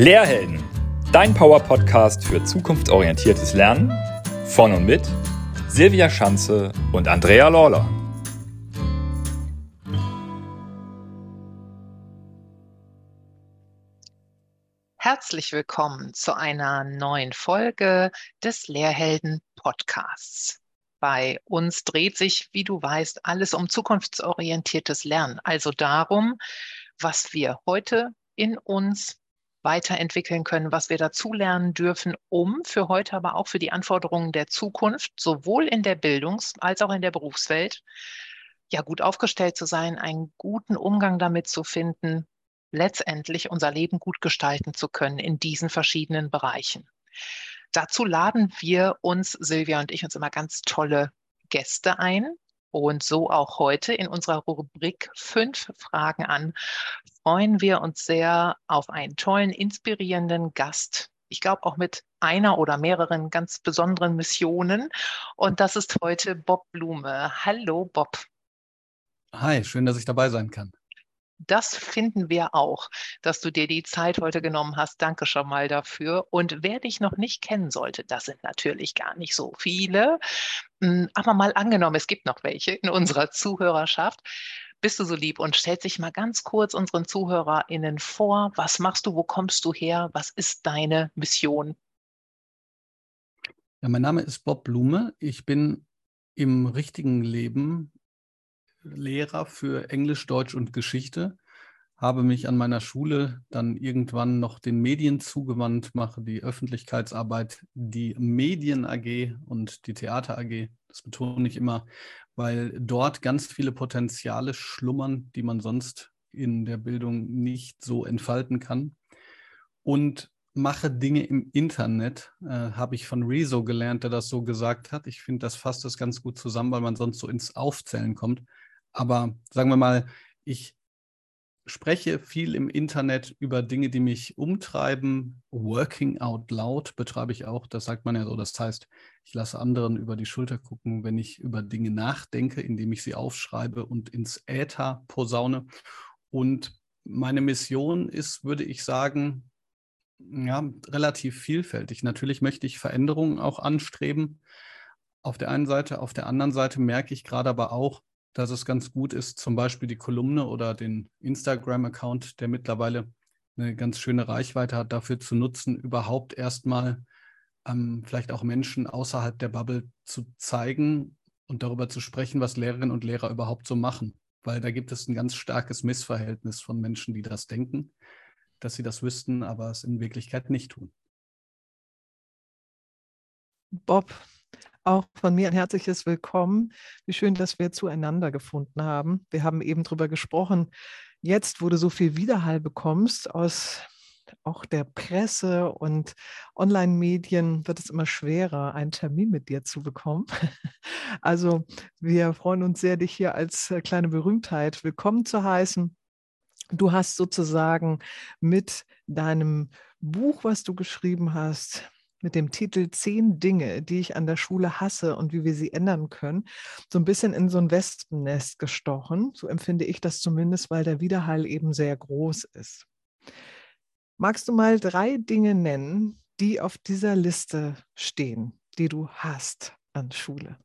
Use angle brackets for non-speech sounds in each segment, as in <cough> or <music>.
Lehrhelden, dein Power-Podcast für zukunftsorientiertes Lernen von und mit Silvia Schanze und Andrea Lawler. Herzlich willkommen zu einer neuen Folge des Lehrhelden Podcasts. Bei uns dreht sich, wie du weißt, alles um zukunftsorientiertes Lernen, also darum, was wir heute in uns weiterentwickeln können, was wir dazulernen dürfen, um für heute, aber auch für die Anforderungen der Zukunft, sowohl in der Bildungs- als auch in der Berufswelt, ja gut aufgestellt zu sein, einen guten Umgang damit zu finden, letztendlich unser Leben gut gestalten zu können in diesen verschiedenen Bereichen. Dazu laden wir uns, Silvia und ich, uns immer ganz tolle Gäste ein, und so auch heute in unserer Rubrik Fünf Fragen an freuen wir uns sehr auf einen tollen, inspirierenden Gast. Ich glaube auch mit einer oder mehreren ganz besonderen Missionen. Und das ist heute Bob Blume. Hallo, Bob. Hi, schön, dass ich dabei sein kann das finden wir auch, dass du dir die Zeit heute genommen hast. Danke schon mal dafür. Und wer dich noch nicht kennen sollte, das sind natürlich gar nicht so viele, hm, aber mal angenommen, es gibt noch welche in unserer Zuhörerschaft. Bist du so lieb und stellst dich mal ganz kurz unseren ZuhörerInnen vor. Was machst du? Wo kommst du her? Was ist deine Mission? Ja, mein Name ist Bob Blume. Ich bin im richtigen Leben Lehrer für Englisch, Deutsch und Geschichte, habe mich an meiner Schule dann irgendwann noch den Medien zugewandt, mache die Öffentlichkeitsarbeit, die Medien AG und die Theater AG. Das betone ich immer, weil dort ganz viele Potenziale schlummern, die man sonst in der Bildung nicht so entfalten kann. Und mache Dinge im Internet, äh, habe ich von Rezo gelernt, der das so gesagt hat. Ich finde, das fasst das ganz gut zusammen, weil man sonst so ins Aufzählen kommt. Aber sagen wir mal, ich spreche viel im Internet über Dinge, die mich umtreiben. Working out loud betreibe ich auch. Das sagt man ja so. Das heißt, ich lasse anderen über die Schulter gucken, wenn ich über Dinge nachdenke, indem ich sie aufschreibe und ins Äther posaune. Und meine Mission ist, würde ich sagen, ja, relativ vielfältig. Natürlich möchte ich Veränderungen auch anstreben. Auf der einen Seite, auf der anderen Seite merke ich gerade aber auch, dass es ganz gut ist, zum Beispiel die Kolumne oder den Instagram-Account, der mittlerweile eine ganz schöne Reichweite hat, dafür zu nutzen, überhaupt erstmal ähm, vielleicht auch Menschen außerhalb der Bubble zu zeigen und darüber zu sprechen, was Lehrerinnen und Lehrer überhaupt so machen. Weil da gibt es ein ganz starkes Missverhältnis von Menschen, die das denken, dass sie das wüssten, aber es in Wirklichkeit nicht tun. Bob, auch von mir ein herzliches Willkommen. Wie schön, dass wir zueinander gefunden haben. Wir haben eben darüber gesprochen, jetzt, wo du so viel Widerhall bekommst aus auch der Presse und Online-Medien, wird es immer schwerer, einen Termin mit dir zu bekommen. <laughs> Also wir freuen uns sehr, dich hier als äh, kleine Berühmtheit willkommen zu heißen. Du hast sozusagen mit deinem Buch, was du geschrieben hast, mit dem Titel Zehn Dinge, die ich an der Schule hasse und wie wir sie ändern können, so ein bisschen in so ein Wespennest gestochen. So empfinde ich das zumindest, weil der Widerhall eben sehr groß ist. Magst du mal drei Dinge nennen, die auf dieser Liste stehen, die du hast an Schule?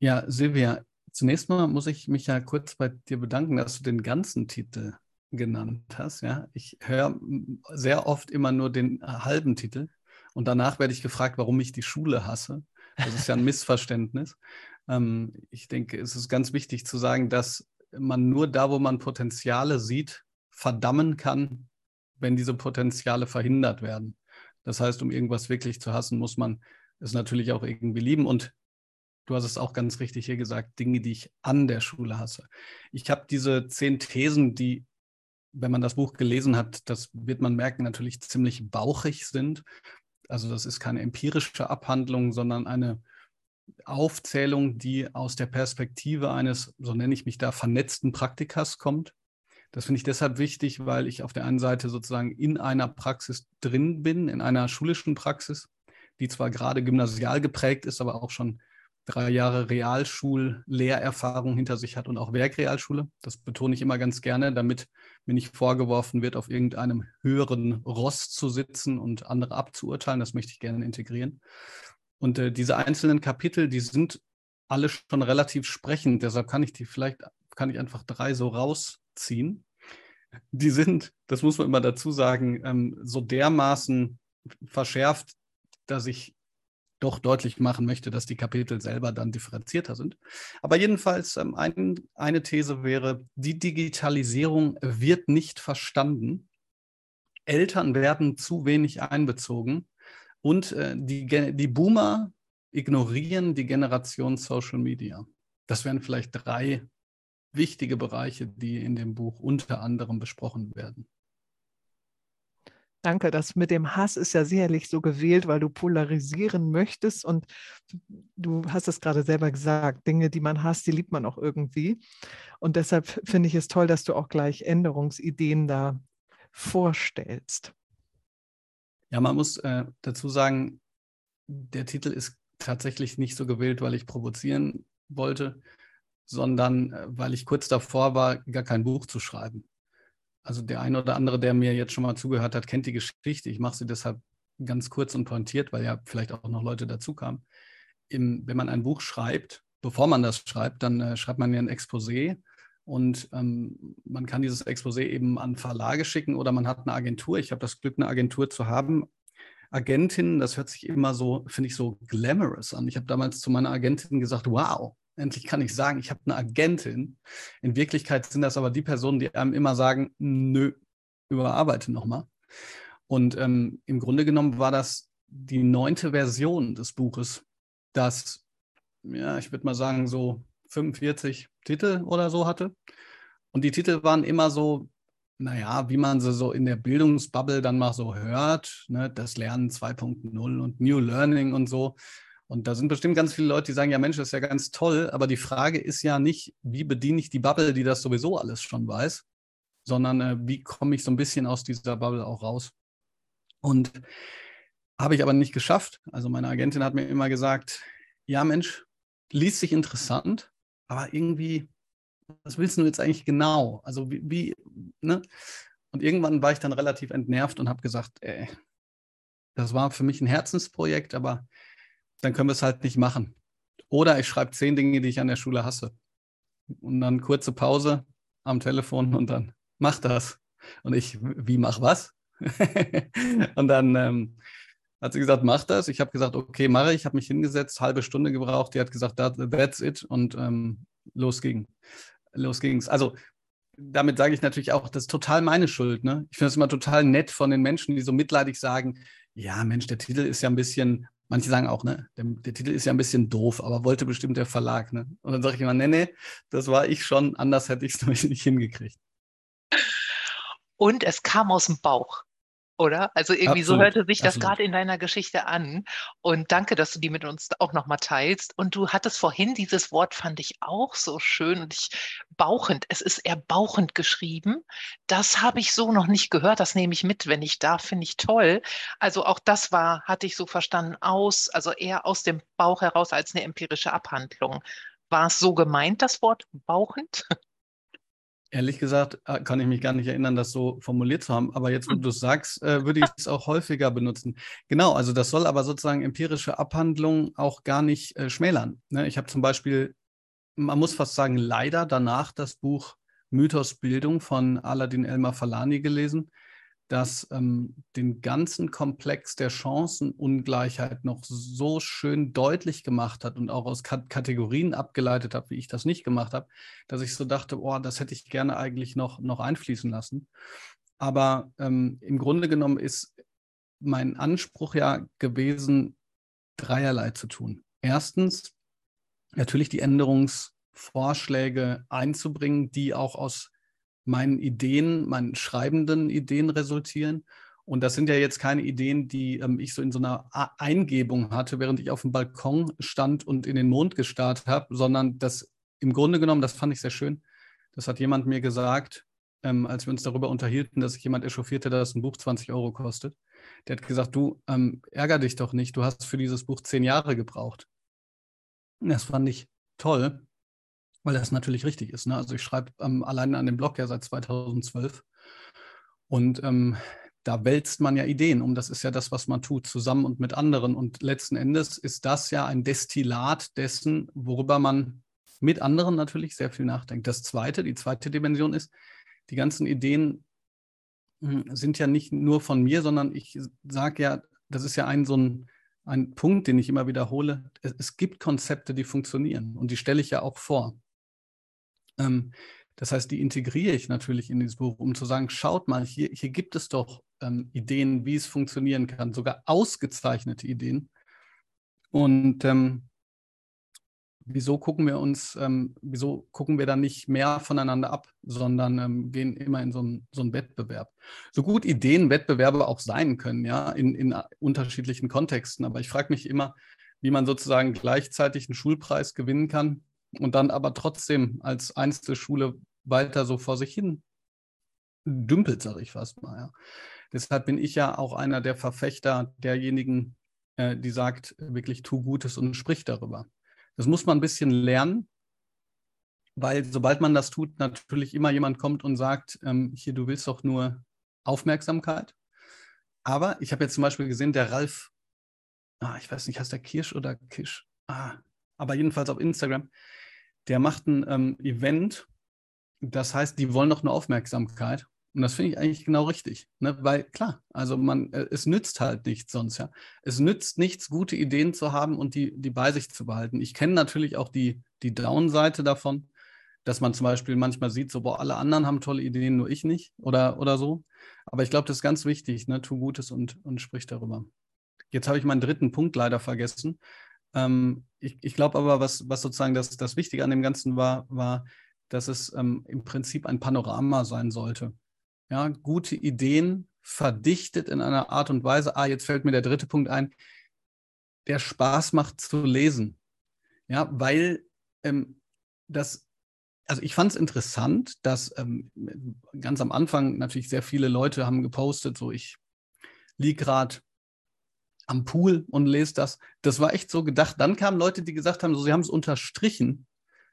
Ja, Silvia, zunächst mal muss ich mich ja kurz bei dir bedanken, dass du den ganzen Titel genannt hast. Ja, ich höre sehr oft immer nur den halben Titel. Und danach werde ich gefragt, warum ich die Schule hasse. Das ist ja ein Missverständnis. Ähm, ich denke, es ist ganz wichtig zu sagen, dass man nur da, wo man Potenziale sieht, verdammen kann, wenn diese Potenziale verhindert werden. Das heißt, um irgendwas wirklich zu hassen, muss man es natürlich auch irgendwie lieben. Und du hast es auch ganz richtig hier gesagt, Dinge, die ich an der Schule hasse. Ich habe diese zehn Thesen, die, wenn man das Buch gelesen hat, das wird man merken, natürlich ziemlich bauchig sind. Also das ist keine empirische Abhandlung, sondern eine Aufzählung, die aus der Perspektive eines, so nenne ich mich da, vernetzten Praktikers kommt. Das finde ich deshalb wichtig, weil ich auf der einen Seite sozusagen in einer Praxis drin bin, in einer schulischen Praxis, die zwar gerade gymnasial geprägt ist, aber auch schon drei Jahre Realschul-Lehrerfahrung hinter sich hat und auch Werkrealschule. Das betone ich immer ganz gerne, damit mir nicht vorgeworfen wird, auf irgendeinem höheren Ross zu sitzen und andere abzuurteilen. Das möchte ich gerne integrieren. Und äh, diese einzelnen Kapitel, die sind alle schon relativ sprechend. Deshalb kann ich die vielleicht, kann ich einfach drei so rausziehen. Die sind, das muss man immer dazu sagen, ähm, so dermaßen verschärft, dass ich doch deutlich machen möchte, dass die Kapitel selber dann differenzierter sind. Aber jedenfalls ähm, ein, eine These wäre, die Digitalisierung wird nicht verstanden. Eltern werden zu wenig einbezogen und äh, die, die Boomer ignorieren die Generation Social Media. Das wären vielleicht drei wichtige Bereiche, die in dem Buch unter anderem besprochen werden. Danke, das mit dem Hass ist ja sicherlich so gewählt, weil du polarisieren möchtest und du hast es gerade selber gesagt, Dinge, die man hasst, die liebt man auch irgendwie. Und deshalb finde ich es toll, dass du auch gleich Änderungsideen da vorstellst. Ja, man muss äh, dazu sagen, der Titel ist tatsächlich nicht so gewählt, weil ich provozieren wollte, sondern äh, weil ich kurz davor war, gar kein Buch zu schreiben. Also der eine oder andere, der mir jetzt schon mal zugehört hat, kennt die Geschichte. Ich mache sie deshalb ganz kurz und pointiert, weil ja vielleicht auch noch Leute dazu kamen. Im, wenn man ein Buch schreibt, bevor man das schreibt, dann äh, schreibt man ja ein Exposé und ähm, man kann dieses Exposé eben an Verlage schicken oder man hat eine Agentur. Ich habe das Glück, eine Agentur zu haben. Agentin, das hört sich immer so, finde ich, so glamorous an. Ich habe damals zu meiner Agentin gesagt, wow, endlich kann ich sagen, ich habe eine Agentin. In Wirklichkeit sind das aber die Personen, die einem immer sagen, nö, überarbeite nochmal. Und ähm, im Grunde genommen war das die neunte Version des Buches, das, ja, ich würde mal sagen, so 45 Titel oder so hatte. Und die Titel waren immer so, naja, wie man sie so in der Bildungsbubble dann mal so hört, ne, das Lernen 2.0 und New Learning und so. Und da sind bestimmt ganz viele Leute, die sagen, ja Mensch, das ist ja ganz toll, aber die Frage ist ja nicht, wie bediene ich die Bubble, die das sowieso alles schon weiß, sondern äh, wie komme ich so ein bisschen aus dieser Bubble auch raus. Und habe ich aber nicht geschafft. Also meine Agentin hat mir immer gesagt, ja Mensch, liest sich interessant, aber irgendwie, was willst du jetzt eigentlich genau? Also wie, wie ne? Und irgendwann war ich dann relativ entnervt und habe gesagt, ey, das war für mich ein Herzensprojekt, aber dann können wir es halt nicht machen. Oder ich schreibe zehn Dinge, die ich an der Schule hasse. Und dann kurze Pause am Telefon und dann mach das. Und ich, wie mach was? <laughs> und dann ähm, hat sie gesagt, mach das. Ich habe gesagt, okay, mache ich. habe mich hingesetzt, halbe Stunde gebraucht. Die hat gesagt, that's it. Und ähm, los ging. Los ging's. Also damit sage ich natürlich auch, das ist total meine Schuld. Ne? Ich finde es immer total nett von den Menschen, die so mitleidig sagen, ja, Mensch, der Titel ist ja ein bisschen Manche sagen auch, ne, der, der, Titel ist ja ein bisschen doof, aber wollte bestimmt der Verlag, ne? Und dann sage ich immer, nee, nee, das war ich schon, anders hätte ich es <laughs> nicht hingekriegt. Und es kam aus dem Bauch oder? Also irgendwie absolut, so hörte sich das gerade in deiner Geschichte an. Und danke, dass du die mit uns auch nochmal teilst. Und du hattest vorhin dieses Wort, fand ich auch so schön und ich bauchend, es ist erbauchend geschrieben. Das habe ich so noch nicht gehört. Das nehme ich mit, wenn ich darf, finde ich toll. Also auch das war, hatte ich so verstanden, aus, also eher aus dem Bauch heraus als eine empirische Abhandlung. War es so gemeint, das Wort bauchend? Ehrlich gesagt äh, kann ich mich gar nicht erinnern, das so formuliert zu haben. Aber jetzt, wo hm. du es sagst, äh, würde ich es auch häufiger benutzen. Genau, also das soll aber sozusagen empirische Abhandlung auch gar nicht äh, schmälern. Ne? Ich habe zum Beispiel, man muss fast sagen, leider danach das Buch Mythos Bildung von Aladin Elmar Falani gelesen das ähm, den ganzen Komplex der Chancenungleichheit noch so schön deutlich gemacht hat und auch aus K Kategorien abgeleitet hat, wie ich das nicht gemacht habe, dass ich so dachte, oh, das hätte ich gerne eigentlich noch, noch einfließen lassen. Aber ähm, im Grunde genommen ist mein Anspruch ja gewesen, dreierlei zu tun. Erstens, natürlich die Änderungsvorschläge einzubringen, die auch aus meinen Ideen, meinen schreibenden Ideen resultieren. Und das sind ja jetzt keine Ideen, die ähm, ich so in so einer Eingebung hatte, während ich auf dem Balkon stand und in den Mond gestarrt habe, sondern das im Grunde genommen, das fand ich sehr schön. Das hat jemand mir gesagt, ähm, als wir uns darüber unterhielten, dass sich jemand echauffierte, dass ein Buch 20 Euro kostet. Der hat gesagt, du ähm, ärger dich doch nicht, du hast für dieses Buch zehn Jahre gebraucht. Das fand ich toll, weil das natürlich richtig ist. Ne? Also ich schreibe ähm, alleine an dem Blog ja seit 2012 und ähm, da wälzt man ja Ideen um. Das ist ja das, was man tut, zusammen und mit anderen. Und letzten Endes ist das ja ein Destillat dessen, worüber man mit anderen natürlich sehr viel nachdenkt. Das zweite, die zweite Dimension ist, die ganzen Ideen hm, sind ja nicht nur von mir, sondern ich sage ja, das ist ja ein so ein, ein Punkt, den ich immer wiederhole. Es, es gibt Konzepte, die funktionieren und die stelle ich ja auch vor. Ähm, das heißt, die integriere ich natürlich in dieses Buch, um zu sagen, schaut mal, hier, hier gibt es doch ähm, Ideen, wie es funktionieren kann, sogar ausgezeichnete Ideen. Und ähm, wieso gucken wir uns, ähm, wieso gucken wir dann nicht mehr voneinander ab, sondern ähm, gehen immer in so, ein, so einen Wettbewerb. So gut Ideen Wettbewerbe auch sein können, ja, in, in unterschiedlichen Kontexten. Aber ich frage mich immer, wie man sozusagen gleichzeitig einen Schulpreis gewinnen kann und dann aber trotzdem als Einzelschule weiter so vor sich hin dümpelt, sage ich fast mal. Ja. Deshalb bin ich ja auch einer der Verfechter derjenigen, äh, die sagt, wirklich tu Gutes und sprich darüber. Das muss man ein bisschen lernen, weil sobald man das tut, natürlich immer jemand kommt und sagt, ähm, hier, du willst doch nur Aufmerksamkeit. Aber ich habe jetzt zum Beispiel gesehen, der Ralf, ah, ich weiß nicht, heißt der Kirsch oder Kisch? Ah, aber jedenfalls auf Instagram, der macht ein ähm, Event, das heißt, die wollen doch nur Aufmerksamkeit. Und das finde ich eigentlich genau richtig, ne? weil klar, also man, äh, es nützt halt nichts sonst, ja. Es nützt nichts, gute Ideen zu haben und die, die bei sich zu behalten. Ich kenne natürlich auch die, die Down-Seite davon, dass man zum Beispiel manchmal sieht, so, boah, alle anderen haben tolle Ideen, nur ich nicht oder, oder so. Aber ich glaube, das ist ganz wichtig, ne? tu Gutes und, und sprich darüber. Jetzt habe ich meinen dritten Punkt leider vergessen. Ähm, ich ich glaube aber, was, was sozusagen das, das Wichtige an dem Ganzen war, war, dass es ähm, im Prinzip ein Panorama sein sollte ja, gute Ideen verdichtet in einer Art und Weise. Ah, jetzt fällt mir der dritte Punkt ein, der Spaß macht zu lesen. Ja, weil ähm, das, also ich fand es interessant, dass ähm, ganz am Anfang natürlich sehr viele Leute haben gepostet, so ich liege gerade am Pool und lese das. Das war echt so gedacht. Dann kamen Leute, die gesagt haben, so, sie haben es unterstrichen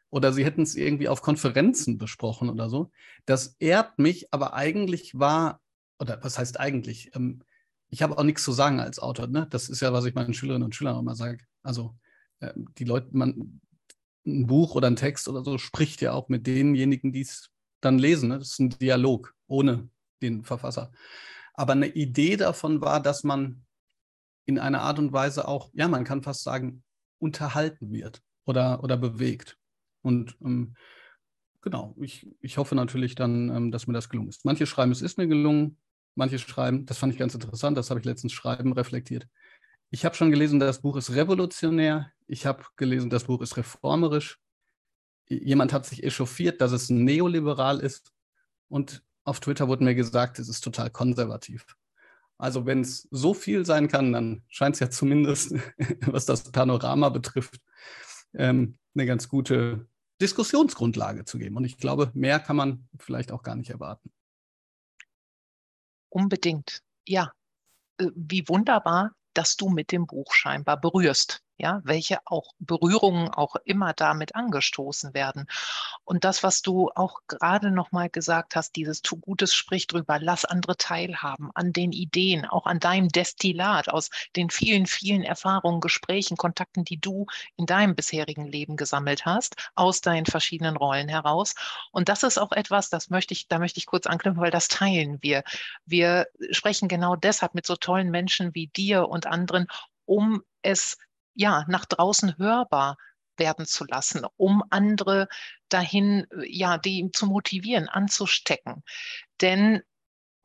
oder sie hätten es irgendwie auf Konferenzen besprochen oder so. Das ehrt mich, aber eigentlich war, oder was heißt eigentlich? Ähm, ich habe auch nichts zu sagen als Autor. Ne? Das ist ja, was ich meinen Schülerinnen und Schülern immer sage. Also äh, die Leute, man, ein Buch oder ein Text oder so spricht ja auch mit denjenigen, die es dann lesen. Ne? Das ist ein Dialog ohne den Verfasser. Aber eine Idee davon war, dass man in einer Art und Weise auch, ja, man kann fast sagen, unterhalten wird oder, oder bewegt. Und ähm, genau, ich, ich hoffe natürlich dann, ähm, dass mir das gelungen ist. Manche schreiben, es ist mir gelungen, manche schreiben, das fand ich ganz interessant, das habe ich letztens schreiben reflektiert. Ich habe schon gelesen, das Buch ist revolutionär. Ich habe gelesen, das Buch ist reformerisch. Jemand hat sich echauffiert, dass es neoliberal ist. Und auf Twitter wurde mir gesagt, es ist total konservativ. Also wenn es so viel sein kann, dann scheint es ja zumindest, <laughs> was das Panorama betrifft, ähm, eine ganz gute Diskussionsgrundlage zu geben. Und ich glaube, mehr kann man vielleicht auch gar nicht erwarten. Unbedingt. Ja, äh, wie wunderbar, dass du mit dem Buch scheinbar berührst ja, welche auch Berührungen auch immer damit angestoßen werden. Und das, was du auch gerade noch mal gesagt hast, dieses tu Gutes sprich drüber, lass andere teilhaben an den Ideen, auch an deinem Destillat aus den vielen, vielen Erfahrungen, Gesprächen, Kontakten, die du in deinem bisherigen Leben gesammelt hast, aus deinen verschiedenen Rollen heraus. Und das ist auch etwas, das möchte ich, da möchte ich kurz anknüpfen, weil das teilen wir. Wir sprechen genau deshalb mit so tollen Menschen wie dir und anderen, um es ja, nach draußen hörbar werden zu lassen, um andere dahin, ja, die zu motivieren, anzustecken. Denn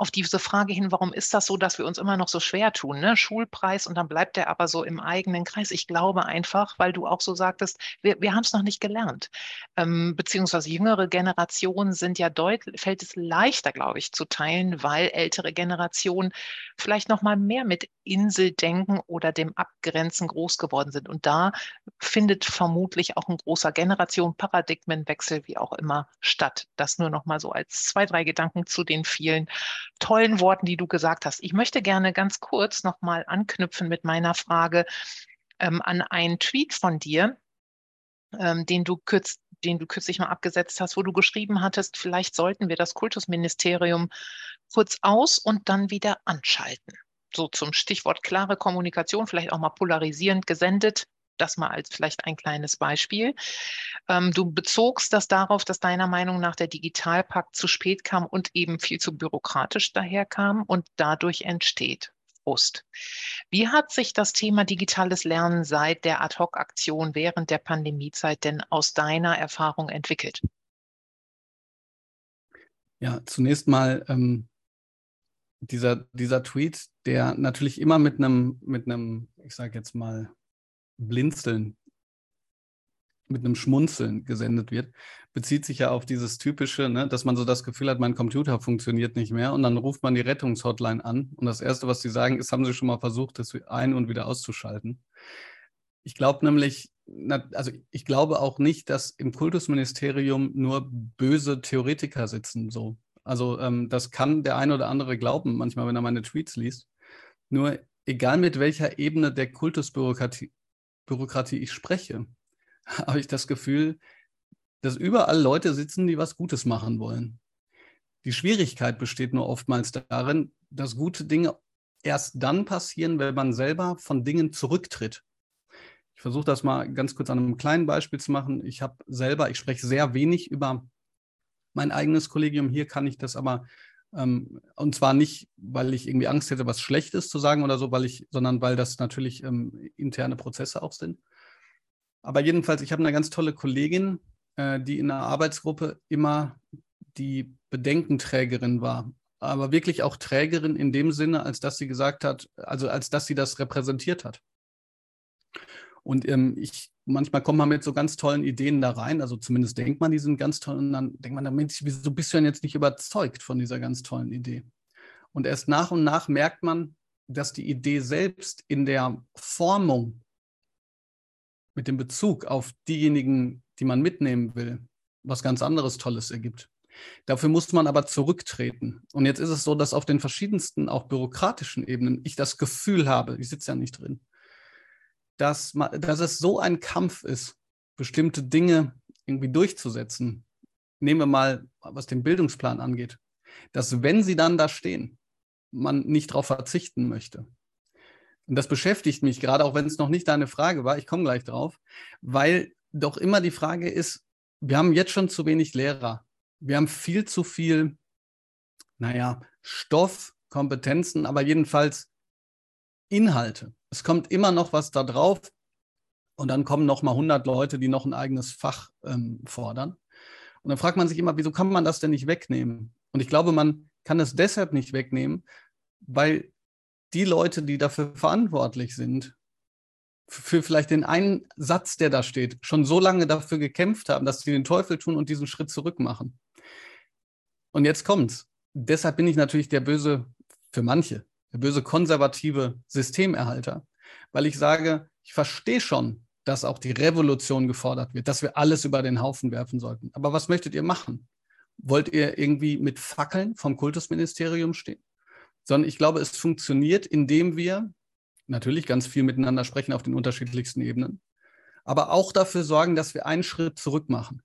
auf diese Frage hin, warum ist das so, dass wir uns immer noch so schwer tun? Ne? Schulpreis und dann bleibt er aber so im eigenen Kreis. Ich glaube einfach, weil du auch so sagtest, wir, wir haben es noch nicht gelernt. Ähm, beziehungsweise jüngere Generationen sind ja deutlich, fällt es leichter, glaube ich, zu teilen, weil ältere Generationen vielleicht noch mal mehr mit Inseldenken oder dem Abgrenzen groß geworden sind. Und da findet vermutlich auch ein großer Generation Paradigmenwechsel, wie auch immer, statt. Das nur noch mal so als zwei, drei Gedanken zu den vielen tollen Worten, die du gesagt hast. Ich möchte gerne ganz kurz nochmal anknüpfen mit meiner Frage ähm, an einen Tweet von dir. ähm, den du kürz, den du kürzlich mal abgesetzt hast, wo du geschrieben hattest, vielleicht sollten wir das Kultusministerium kurz aus und dann wieder anschalten. So zum Stichwort klare Kommunikation, vielleicht auch mal polarisierend gesendet. Das mal als vielleicht ein kleines Beispiel. Ähm, du bezogst das darauf, dass deiner Meinung nach der Digitalpakt zu spät kam und eben viel zu bürokratisch daherkam und dadurch entsteht. Frust. Wie hat sich das Thema digitales Lernen seit der Ad-Hoc-Aktion während der Pandemiezeit denn aus deiner Erfahrung entwickelt? Ja, zunächst mal ähm, dieser, dieser Tweet, der natürlich immer mit einem, mit einem, ich sage jetzt mal, Blinzeln, mit einem Schmunzeln gesendet wird, bezieht sich ja auf dieses typische, ne, dass man so das Gefühl hat, mein Computer funktioniert nicht mehr und dann ruft man die Rettungshotline an und das Erste, was sie sagen, ist, haben Sie schon mal versucht, das ein- und wieder auszuschalten. Ich glaube nämlich, also ich glaube auch nicht, dass im Kultusministerium nur böse Theoretiker sitzen. So. Also ähm, das kann der eine oder andere glauben, manchmal, wenn er meine Tweets liest. Nur egal mit welcher Ebene der Kultusbürokratie Bürokratie ich spreche, <laughs> habe ich das Gefühl, dass überall Leute sitzen, die was Gutes machen wollen. Die Schwierigkeit besteht nur oftmals darin, dass gute Dinge erst dann passieren, wenn man selber von Dingen zurücktritt. Ich versuche das mal ganz kurz an einem kleinen Beispiel zu machen. Ich habe selber, ich spreche sehr wenig über mein eigenes Kollegium. Hier kann ich das aber, ähm, und zwar nicht, weil ich irgendwie Angst hätte, was Schlechtes zu sagen oder so, weil ich, sondern weil das natürlich ähm, interne Prozesse auch sind. Aber jedenfalls, ich habe eine ganz tolle Kollegin, äh, die in der Arbeitsgruppe immer die Bedenkenträgerin war. Aber wirklich auch Trägerin in dem Sinne, als dass sie gesagt hat, also als dass sie das repräsentiert hat. Und ähm, ich, manchmal kommt man mit so ganz tollen Ideen da rein, also zumindest denkt man, die sind ganz toll, und dann denkt man, Mensch, wieso bist du denn jetzt nicht überzeugt von dieser ganz tollen Idee? Und erst nach und nach merkt man, dass die Idee selbst in der Formung mit dem Bezug auf diejenigen, die man mitnehmen will, was ganz anderes Tolles ergibt. Dafür muss man aber zurücktreten. Und jetzt ist es so, dass auf den verschiedensten, auch bürokratischen Ebenen, ich das Gefühl habe, ich sitze ja nicht drin, dass, dass es so ein Kampf ist, bestimmte Dinge irgendwie durchzusetzen. Nehmen wir mal, was den Bildungsplan angeht, dass wenn sie dann da stehen, man nicht darauf verzichten möchte. Und das beschäftigt mich gerade, auch wenn es noch nicht deine Frage war, ich komme gleich drauf, weil doch immer die Frage ist, wir haben jetzt schon zu wenig Lehrer. Wir haben viel zu viel, naja, Stoff, Kompetenzen, aber jedenfalls Inhalte. Es kommt immer noch was da drauf und dann kommen noch mal 100 Leute, die noch ein eigenes Fach ähm, fordern. Und dann fragt man sich immer, wieso kann man das denn nicht wegnehmen? Und ich glaube, man kann es deshalb nicht wegnehmen, weil die Leute, die dafür verantwortlich sind, für vielleicht den einen Satz, der da steht, schon so lange dafür gekämpft haben, dass sie den Teufel tun und diesen Schritt zurück machen. Und jetzt kommt's. Deshalb bin ich natürlich der böse, für manche, der böse konservative Systemerhalter, weil ich sage, ich verstehe schon, dass auch die Revolution gefordert wird, dass wir alles über den Haufen werfen sollten. Aber was möchtet ihr machen? Wollt ihr irgendwie mit Fackeln vom Kultusministerium stehen? Sondern ich glaube, es funktioniert, indem wir natürlich ganz viel miteinander sprechen auf den unterschiedlichsten Ebenen, aber auch dafür sorgen, dass wir einen Schritt zurück machen.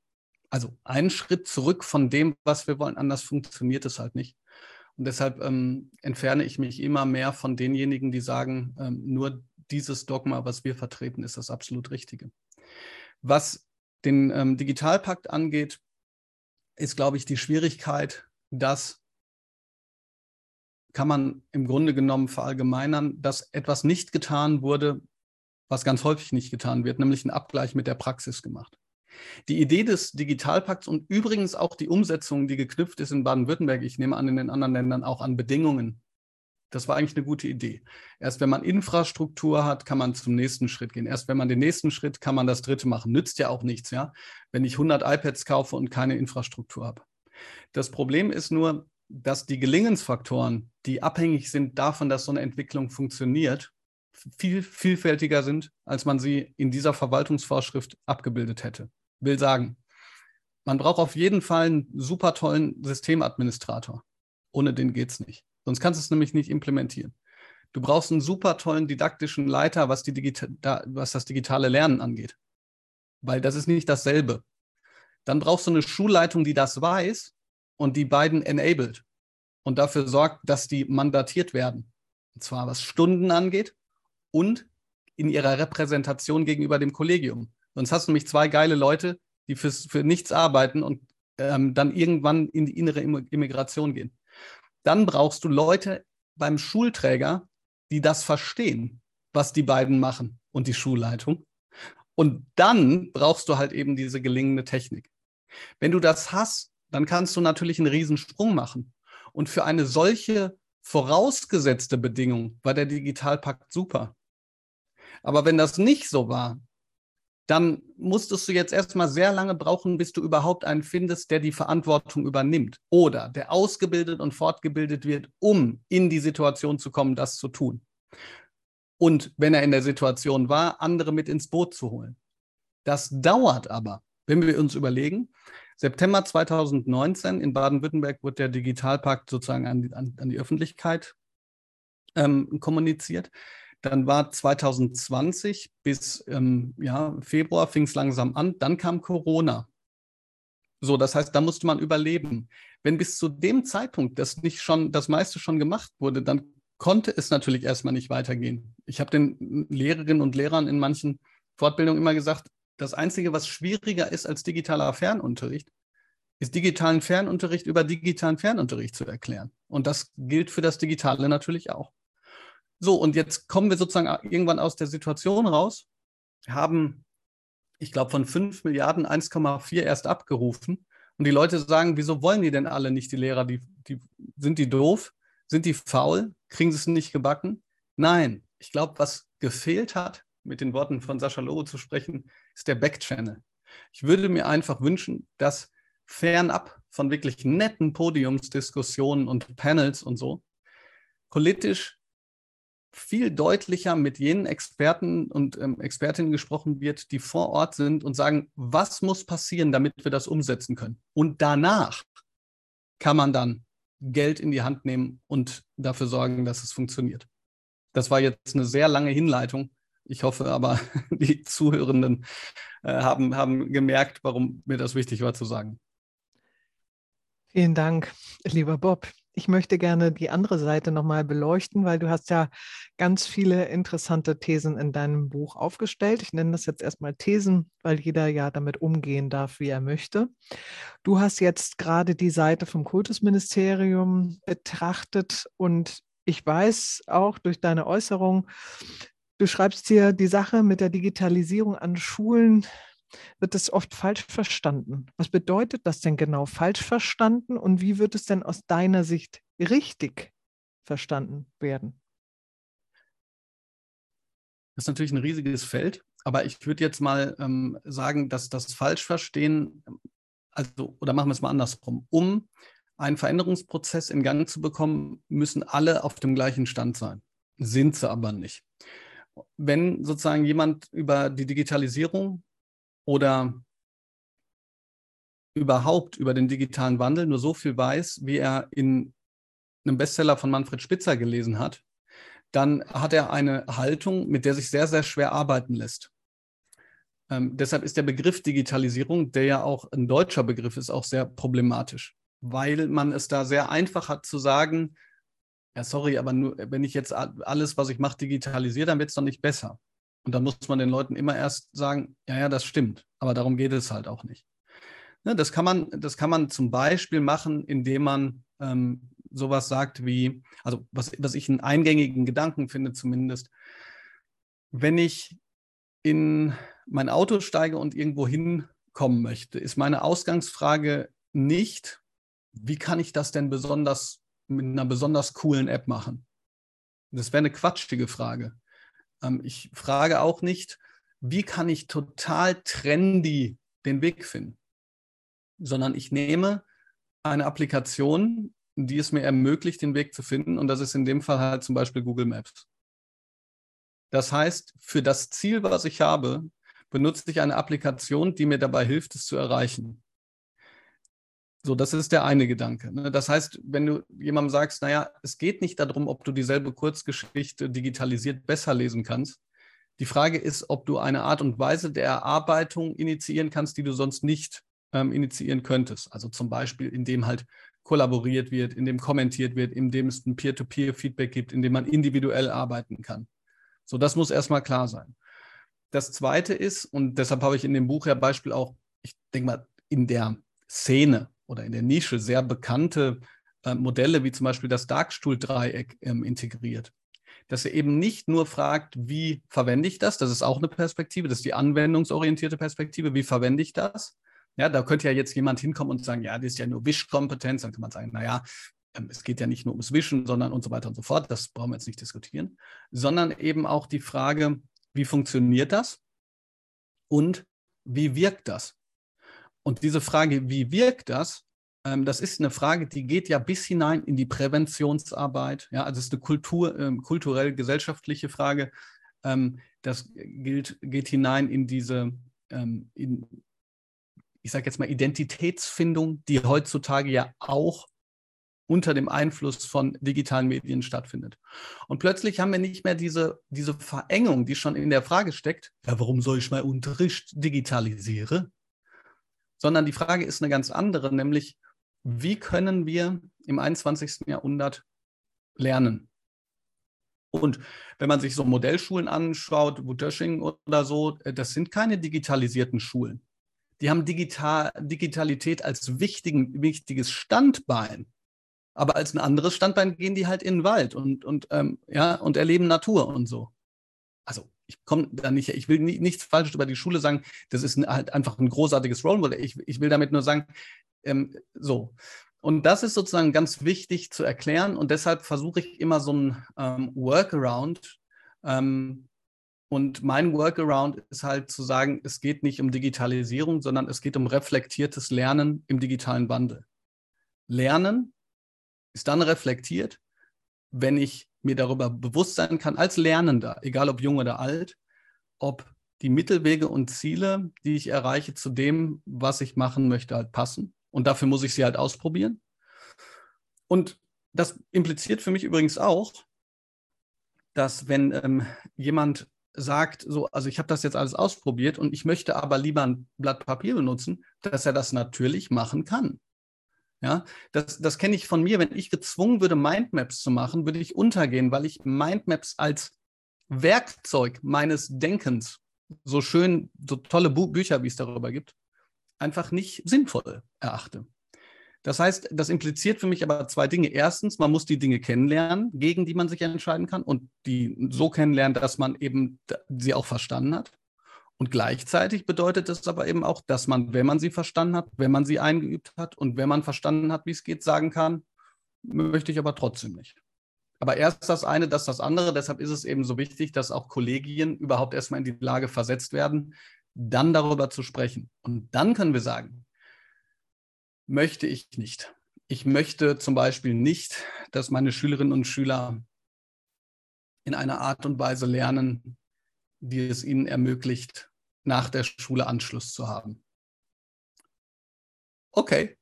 Also einen Schritt zurück von dem, was wir wollen. Anders funktioniert es halt nicht. Und deshalb ähm, entferne ich mich immer mehr von denjenigen, die sagen, ähm, nur dieses Dogma, was wir vertreten, ist das absolut Richtige. Was den ähm, Digitalpakt angeht, ist, glaube ich, die Schwierigkeit, dass kann man im Grunde genommen verallgemeinern, dass etwas nicht getan wurde, was ganz häufig nicht getan wird, nämlich ein Abgleich mit der Praxis gemacht. Die Idee des Digitalpakts und übrigens auch die Umsetzung, die geknüpft ist in Baden-Württemberg, ich nehme an, in den anderen Ländern auch an Bedingungen. Das war eigentlich eine gute Idee. Erst wenn man Infrastruktur hat, kann man zum nächsten Schritt gehen. Erst wenn man den nächsten Schritt, kann man das dritte machen. Nützt ja auch nichts, ja, wenn ich 100 iPads kaufe und keine Infrastruktur habe. Das Problem ist nur, dass die Gelingensfaktoren, die abhängig sind davon, dass so eine Entwicklung funktioniert, viel vielfältiger sind, als man sie in dieser Verwaltungsvorschrift abgebildet hätte. Will sagen, man braucht auf jeden Fall einen super tollen Systemadministrator. Ohne den geht es nicht. Sonst kannst du es nämlich nicht implementieren. Du brauchst einen super tollen didaktischen Leiter, was, die Digita was das digitale Lernen angeht. weil das ist nicht dasselbe. Dann brauchst du eine Schulleitung, die das weiß und die beiden enabled und dafür sorgt, dass die mandatiert werden. Und zwar was Stunden angeht und in ihrer Repräsentation gegenüber dem Kollegium. Sonst hast du nämlich zwei geile Leute, die fürs, für nichts arbeiten und ähm, dann irgendwann in die innere Immigration gehen. Dann brauchst du Leute beim Schulträger, die das verstehen, was die beiden machen und die Schulleitung. Und dann brauchst du halt eben diese gelingende Technik. Wenn du das hast, dann kannst du natürlich einen Riesensprung machen. Und für eine solche vorausgesetzte Bedingung war der Digitalpakt super. Aber wenn das nicht so war, dann musstest du jetzt erstmal sehr lange brauchen, bis du überhaupt einen findest, der die Verantwortung übernimmt oder der ausgebildet und fortgebildet wird, um in die Situation zu kommen, das zu tun. Und wenn er in der Situation war, andere mit ins Boot zu holen. Das dauert aber, wenn wir uns überlegen, September 2019 in Baden-Württemberg wird der Digitalpakt sozusagen an, an, an die Öffentlichkeit ähm, kommuniziert. Dann war 2020 bis ähm, ja, Februar fing es langsam an. Dann kam Corona. So, das heißt, da musste man überleben. Wenn bis zu dem Zeitpunkt das nicht schon, das meiste schon gemacht wurde, dann konnte es natürlich erstmal nicht weitergehen. Ich habe den Lehrerinnen und Lehrern in manchen Fortbildungen immer gesagt, das Einzige, was schwieriger ist als digitaler Fernunterricht, ist digitalen Fernunterricht über digitalen Fernunterricht zu erklären. Und das gilt für das Digitale natürlich auch. So, und jetzt kommen wir sozusagen irgendwann aus der Situation raus, haben, ich glaube, von 5 Milliarden 1,4 erst abgerufen. Und die Leute sagen, wieso wollen die denn alle nicht, die Lehrer? Die, die, sind die doof? Sind die faul? Kriegen sie es nicht gebacken? Nein, ich glaube, was gefehlt hat, mit den Worten von Sascha Lobo zu sprechen, ist der Backchannel. Ich würde mir einfach wünschen, dass fernab von wirklich netten Podiumsdiskussionen und Panels und so, politisch viel deutlicher mit jenen Experten und ähm, Expertinnen gesprochen wird, die vor Ort sind und sagen, was muss passieren, damit wir das umsetzen können. Und danach kann man dann Geld in die Hand nehmen und dafür sorgen, dass es funktioniert. Das war jetzt eine sehr lange Hinleitung. Ich hoffe aber, <laughs> die Zuhörenden äh, haben, haben gemerkt, warum mir das wichtig war zu sagen. Vielen Dank, lieber Bob. Ich möchte gerne die andere Seite nochmal beleuchten, weil du hast ja ganz viele interessante Thesen in deinem Buch aufgestellt. Ich nenne das jetzt erstmal Thesen, weil jeder ja damit umgehen darf, wie er möchte. Du hast jetzt gerade die Seite vom Kultusministerium betrachtet und ich weiß auch durch deine Äußerung, du schreibst dir die Sache mit der Digitalisierung an Schulen wird es oft falsch verstanden. Was bedeutet das denn genau falsch verstanden und wie wird es denn aus deiner Sicht richtig verstanden werden? Das ist natürlich ein riesiges Feld, aber ich würde jetzt mal ähm, sagen, dass das Falschverstehen, also, oder machen wir es mal andersrum, um einen Veränderungsprozess in Gang zu bekommen, müssen alle auf dem gleichen Stand sein. Sind sie aber nicht. Wenn sozusagen jemand über die Digitalisierung oder überhaupt über den digitalen Wandel nur so viel weiß, wie er in einem Bestseller von Manfred Spitzer gelesen hat, dann hat er eine Haltung, mit der sich sehr, sehr schwer arbeiten lässt. Ähm, deshalb ist der Begriff Digitalisierung, der ja auch ein deutscher Begriff ist, auch sehr problematisch, weil man es da sehr einfach hat zu sagen, ja, sorry, aber nur, wenn ich jetzt alles, was ich mache, digitalisiere, dann wird es doch nicht besser. Und dann muss man den Leuten immer erst sagen, ja, ja, das stimmt, aber darum geht es halt auch nicht. Ne, das, kann man, das kann man zum Beispiel machen, indem man ähm, sowas sagt wie, also was, was ich einen eingängigen Gedanken finde zumindest, wenn ich in mein Auto steige und irgendwo hinkommen möchte, ist meine Ausgangsfrage nicht, wie kann ich das denn besonders mit einer besonders coolen App machen? Das wäre eine quatschige Frage. Ähm, ich frage auch nicht, wie kann ich total trendy den Weg finden, sondern ich nehme eine Applikation, die es mir ermöglicht, den Weg zu finden. Und das ist in dem Fall halt zum Beispiel Google Maps. Das heißt, für das Ziel, was ich habe, benutze ich eine Applikation, die mir dabei hilft, es zu erreichen. So, das ist der eine Gedanke. Ne? Das heißt, wenn du jemandem sagst, naja, es geht nicht darum, ob du dieselbe Kurzgeschichte digitalisiert besser lesen kannst, Die Frage ist, ob du eine Art und Weise der Erarbeitung initiieren kannst, die du sonst nicht ähm, initiieren könntest. Also zum Beispiel, indem halt kollaboriert wird, indem kommentiert wird, indem es ein Peer-to-Peer-Feedback gibt, indem man individuell arbeiten kann. So, das muss erstmal klar sein. Das zweite ist, und deshalb habe ich in dem Buch ja Beispiel auch, ich denke mal, in der Szene oder in der Nische sehr bekannte äh, Modelle, wie zum Beispiel das Darkstuhl-Dreieck ähm, integriert. Dass er eben nicht nur fragt, wie verwende ich das, das ist auch eine Perspektive, das ist die anwendungsorientierte Perspektive, wie verwende ich das, ja, da könnte ja jetzt jemand hinkommen und sagen, ja, das ist ja nur Wischkompetenz. Dann kann man sagen, naja, ähm, es geht ja nicht nur ums Wischen, sondern und so weiter und so fort. Das brauchen wir jetzt nicht diskutieren. Sondern eben auch die Frage, wie funktioniert das und wie wirkt das? Und diese Frage, wie wirkt das, ähm, das ist eine Frage, die geht ja bis hinein in die Präventionsarbeit. Ja, also es ist eine Kultur, ähm, kulturell-gesellschaftliche Frage. das gilt, geht hinein in diese, in, ich sage jetzt mal, Identitätsfindung, die heutzutage ja auch unter dem Einfluss von digitalen Medien stattfindet. Und plötzlich haben wir nicht mehr diese, diese Verengung, die schon in der Frage steckt, ja, warum soll ich meinen Unterricht digitalisieren? Sondern die Frage ist eine ganz andere, nämlich, wie können wir im 21. Jahrhundert lernen? Und wenn man sich so Modellschulen anschaut, Wutösching oder so, das sind keine digitalisierten Schulen die haben Digital, Digitalität als wichtigen, wichtiges Standbein. Aber als ein anderes Standbein gehen die halt in den Wald und, und, ähm, ja, und erleben Natur und so. Also ich komme da nicht, ich will nie, nichts Falsches über die Schule sagen. Das ist ein, halt einfach ein großartiges Role Model. Ich, ich will damit nur sagen, ähm, so. Und das ist sozusagen ganz wichtig zu erklären. Und deshalb versuche ich immer so ein ähm, Workaround ähm, und mein Workaround ist halt zu sagen, es geht nicht um Digitalisierung, sondern es geht um reflektiertes Lernen im digitalen Wandel. Lernen ist dann reflektiert, wenn ich mir darüber bewusst sein kann, als Lernender, egal ob jung oder alt, ob die Mittelwege und Ziele, die ich erreiche, zu dem, was ich machen möchte, halt passen. Und dafür muss ich sie halt ausprobieren. Und das impliziert für mich übrigens auch, dass wenn ähm, jemand sagt, so, also ich habe das jetzt alles ausprobiert und ich möchte aber lieber ein Blatt Papier benutzen, dass er das natürlich machen kann. Ja, das, das kenne ich von mir. Wenn ich gezwungen würde, Mindmaps zu machen, würde ich untergehen, weil ich Mindmaps als Werkzeug meines Denkens, so schön, so tolle Bü Bücher, wie es darüber gibt, einfach nicht sinnvoll erachte. Das heißt, das impliziert für mich aber zwei Dinge. Erstens, man muss die Dinge kennenlernen, gegen die man sich entscheiden kann und die so kennenlernen, dass man eben sie auch verstanden hat. Und gleichzeitig bedeutet es aber eben auch, dass man, wenn man sie verstanden hat, wenn man sie eingeübt hat und wenn man verstanden hat, wie es geht, sagen kann, möchte ich aber trotzdem nicht. Aber erst das eine, das das andere. Deshalb ist es eben so wichtig, dass auch Kollegien überhaupt erstmal in die Lage versetzt werden, dann darüber zu sprechen. Und dann können wir sagen, möchte ich nicht. Ich möchte zum Beispiel nicht, dass meine Schülerinnen und Schüler in einer Art und Weise lernen, die es ihnen ermöglicht, nach der Schule Anschluss zu haben. Okay,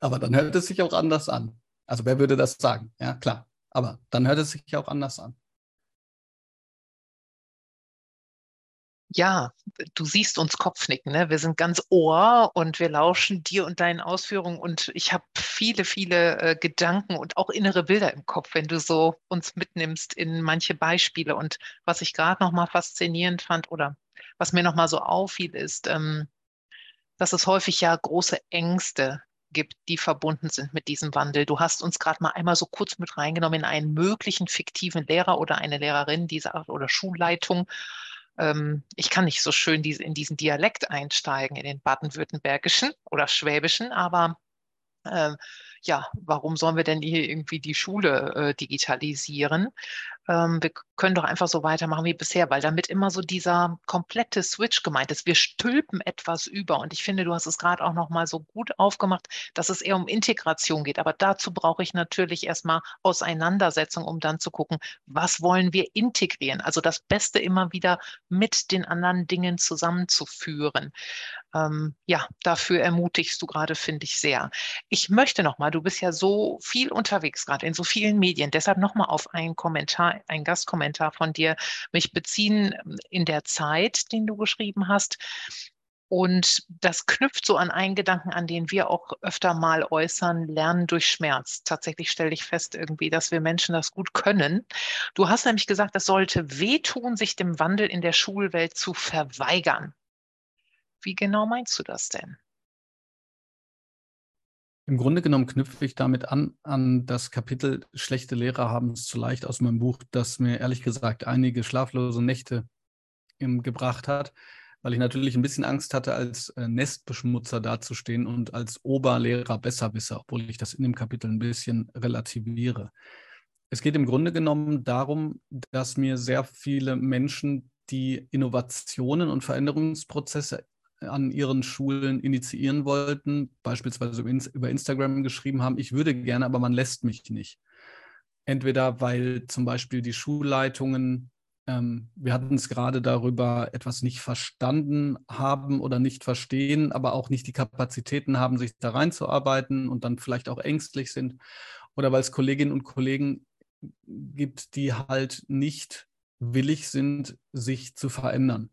aber dann hört es sich auch anders an. Also wer würde das sagen? Ja, klar. Aber dann hört es sich auch anders an. Ja, du siehst uns Kopfnicken, ne? Wir sind ganz Ohr und wir lauschen dir und deinen Ausführungen und ich habe viele, viele äh, Gedanken und auch innere Bilder im Kopf, wenn du so uns mitnimmst in manche Beispiele. Und was ich gerade noch mal faszinierend fand oder was mir noch mal so auffiel, ist, ähm, dass es häufig ja große Ängste gibt, die verbunden sind mit diesem Wandel. Du hast uns gerade mal einmal so kurz mit reingenommen in einen möglichen fiktiven Lehrer oder eine Lehrerin dieser oder Schulleitung ähm, ich kann nicht so schön diese, in diesen Dialekt einsteigen, in den baden-württembergischen oder schwäbischen, aber äh, ja, warum sollen wir denn hier irgendwie die Schule äh, digitalisieren? Ähm, wir können doch einfach so weitermachen wie bisher, weil damit immer so dieser komplette Switch gemeint ist. Wir stülpen etwas über und ich finde, du hast es gerade auch noch mal so gut aufgemacht, dass es eher um Integration geht. Aber dazu brauche ich natürlich erstmal Auseinandersetzung, um dann zu gucken, was wollen wir integrieren? Also das Beste immer wieder mit den anderen Dingen zusammenzuführen. Ähm, ja, dafür ermutigst du gerade, finde ich sehr. Ich möchte noch mal, du bist ja so viel unterwegs gerade in so vielen Medien, deshalb noch mal auf einen Kommentar ein Gastkommentar von dir, mich beziehen in der Zeit, den du geschrieben hast. Und das knüpft so an einen Gedanken an, den wir auch öfter mal äußern, Lernen durch Schmerz. Tatsächlich stelle ich fest irgendwie, dass wir Menschen das gut können. Du hast nämlich gesagt, es sollte wehtun, sich dem Wandel in der Schulwelt zu verweigern. Wie genau meinst du das denn? Im Grunde genommen knüpfe ich damit an, an das Kapitel Schlechte Lehrer haben es zu leicht aus meinem Buch, das mir ehrlich gesagt einige schlaflose Nächte gebracht hat weil ich natürlich ein bisschen Angst hatte, als äh, Nestbeschmutzer dazustehen und als Oberlehrer Besserwisser, obwohl ich das in dem Kapitel ein bisschen relativiere. Es geht im Grunde genommen darum, dass mir sehr viele Menschen, die Innovationen und Veränderungsprozesse an ihren Schulen initiieren wollten, beispielsweise über Instagram geschrieben haben, ich würde gerne, aber man lässt mich nicht. Entweder weil zum Beispiel die Schulleitungen ähm, wir hatten es gerade darüber, etwas nicht verstanden haben oder nicht verstehen, aber auch nicht die Kapazitäten haben, sich da reinzuarbeiten und dann vielleicht auch ängstlich sind. Oder weil es Kolleginnen und Kollegen gibt, die halt nicht willig sind, sich zu verändern.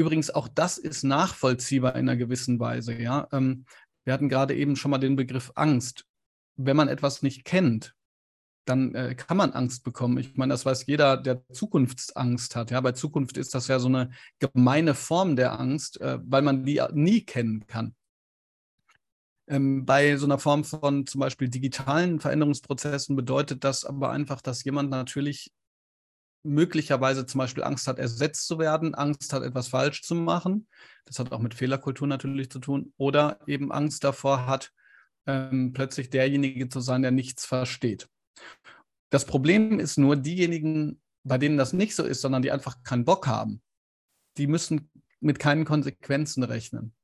Übrigens, auch das ist nachvollziehbar in einer gewissen Weise. Ja? Ähm, wir hatten gerade eben schon mal den Begriff Angst. Wenn man etwas nicht kennt, dann äh, kann man Angst bekommen. Ich meine, das weiß jeder, der Zukunftsangst hat. Ja, bei Zukunft ist das ja so eine gemeine Form der Angst, äh, weil man die nie kennen kann. Ähm, bei so einer Form von zum Beispiel digitalen Veränderungsprozessen bedeutet das aber einfach, dass jemand natürlich möglicherweise zum Beispiel Angst hat, ersetzt zu werden, Angst hat, etwas falsch zu machen. Das hat auch mit Fehlerkultur natürlich zu tun. Oder eben Angst davor hat, ähm, plötzlich derjenige zu sein, der nichts versteht. Das Problem ist nur, diejenigen, bei denen das nicht so ist, sondern die einfach keinen Bock haben, die müssen mit keinen Konsequenzen rechnen.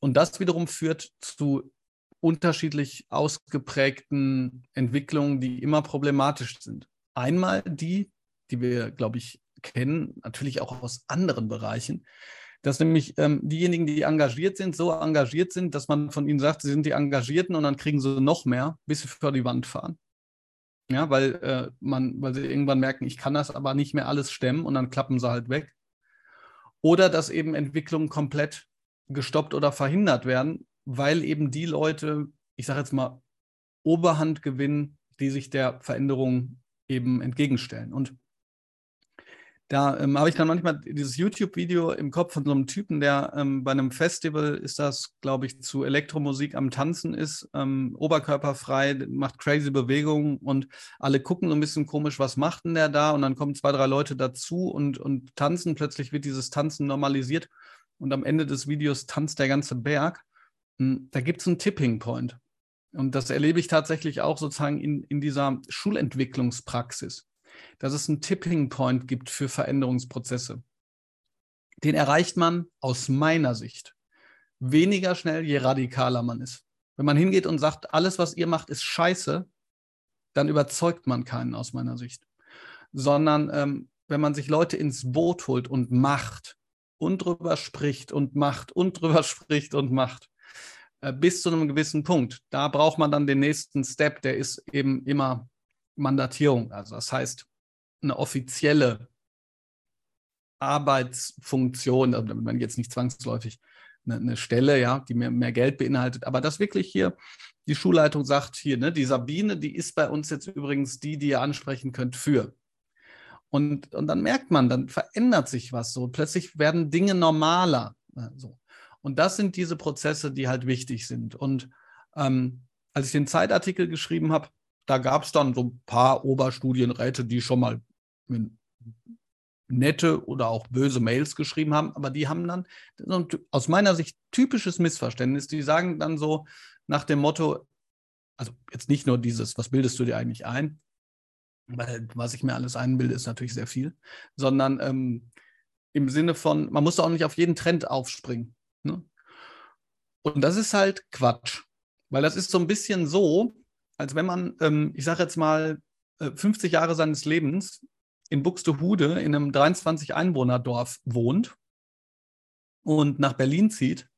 Und das wiederum führt zu unterschiedlich ausgeprägten Entwicklungen, die immer problematisch sind. Einmal die, die wir, glaube ich, kennen, natürlich auch aus anderen Bereichen, dass nämlich ähm, diejenigen, die engagiert sind, so engagiert sind, dass man von ihnen sagt, sie sind die Engagierten und dann kriegen sie noch mehr, bis sie vor die Wand fahren. Ja, weil, äh, man, weil sie irgendwann merken, ich kann das aber nicht mehr alles stemmen und dann klappen sie halt weg. Oder dass eben Entwicklungen komplett gestoppt oder verhindert werden, weil eben die Leute, ich sage jetzt mal, Oberhand gewinnen, die sich der Veränderung eben entgegenstellen. Und da ähm, habe ich dann manchmal dieses YouTube-Video im Kopf von so einem Typen, der ähm, bei einem Festival ist das, glaube ich, zu Elektromusik am Tanzen ist, ähm, oberkörperfrei, macht crazy Bewegungen und alle gucken so ein bisschen komisch, was macht denn der da? Und dann kommen zwei, drei Leute dazu und, und tanzen. Plötzlich wird dieses Tanzen normalisiert und am Ende des Videos tanzt der ganze Berg. Hm, da gibt es einen Tipping Point. Und das erlebe ich tatsächlich auch sozusagen in, in dieser Schulentwicklungspraxis dass es einen Tipping Point gibt für Veränderungsprozesse. Den erreicht man aus meiner Sicht weniger schnell, je radikaler man ist. Wenn man hingeht und sagt, alles, was ihr macht, ist scheiße, dann überzeugt man keinen aus meiner Sicht. Sondern ähm, wenn man sich Leute ins Boot holt und macht und drüber spricht und macht und <laughs> drüber spricht und macht, äh, bis zu einem gewissen Punkt, da braucht man dann den nächsten Step, der ist eben immer Mandatierung. Also das heißt, eine offizielle Arbeitsfunktion, also man jetzt nicht zwangsläufig eine, eine, Stelle, ja, die mehr, mehr Geld beinhaltet, aber dass wirklich hier die Schulleitung sagt, hier, ne, die Sabine, die ist bei uns jetzt übrigens die, die ihr ansprechen könnt für. Und, und dann merkt man, dann verändert sich was so. Plötzlich werden Dinge normaler. So. Und das sind diese Prozesse, die halt wichtig sind. Und ähm, als ich den Zeitartikel geschrieben habe, da gab es dann so ein paar Oberstudienräte, die schon mal nette oder auch böse Mails geschrieben haben, aber die haben dann aus meiner Sicht typisches Missverständnis. Die sagen dann so nach dem Motto, also jetzt nicht nur dieses, was bildest du dir eigentlich ein? Weil was ich mir alles einbilde, ist natürlich sehr viel, sondern ähm, im Sinne von, man muss auch nicht auf jeden Trend aufspringen. Ne? Und das ist halt Quatsch, weil das ist so ein bisschen so, als wenn man, ähm, ich sage jetzt mal, 50 äh, Jahre seines Lebens in Buxtehude in einem 23-Einwohner-Dorf wohnt und nach Berlin zieht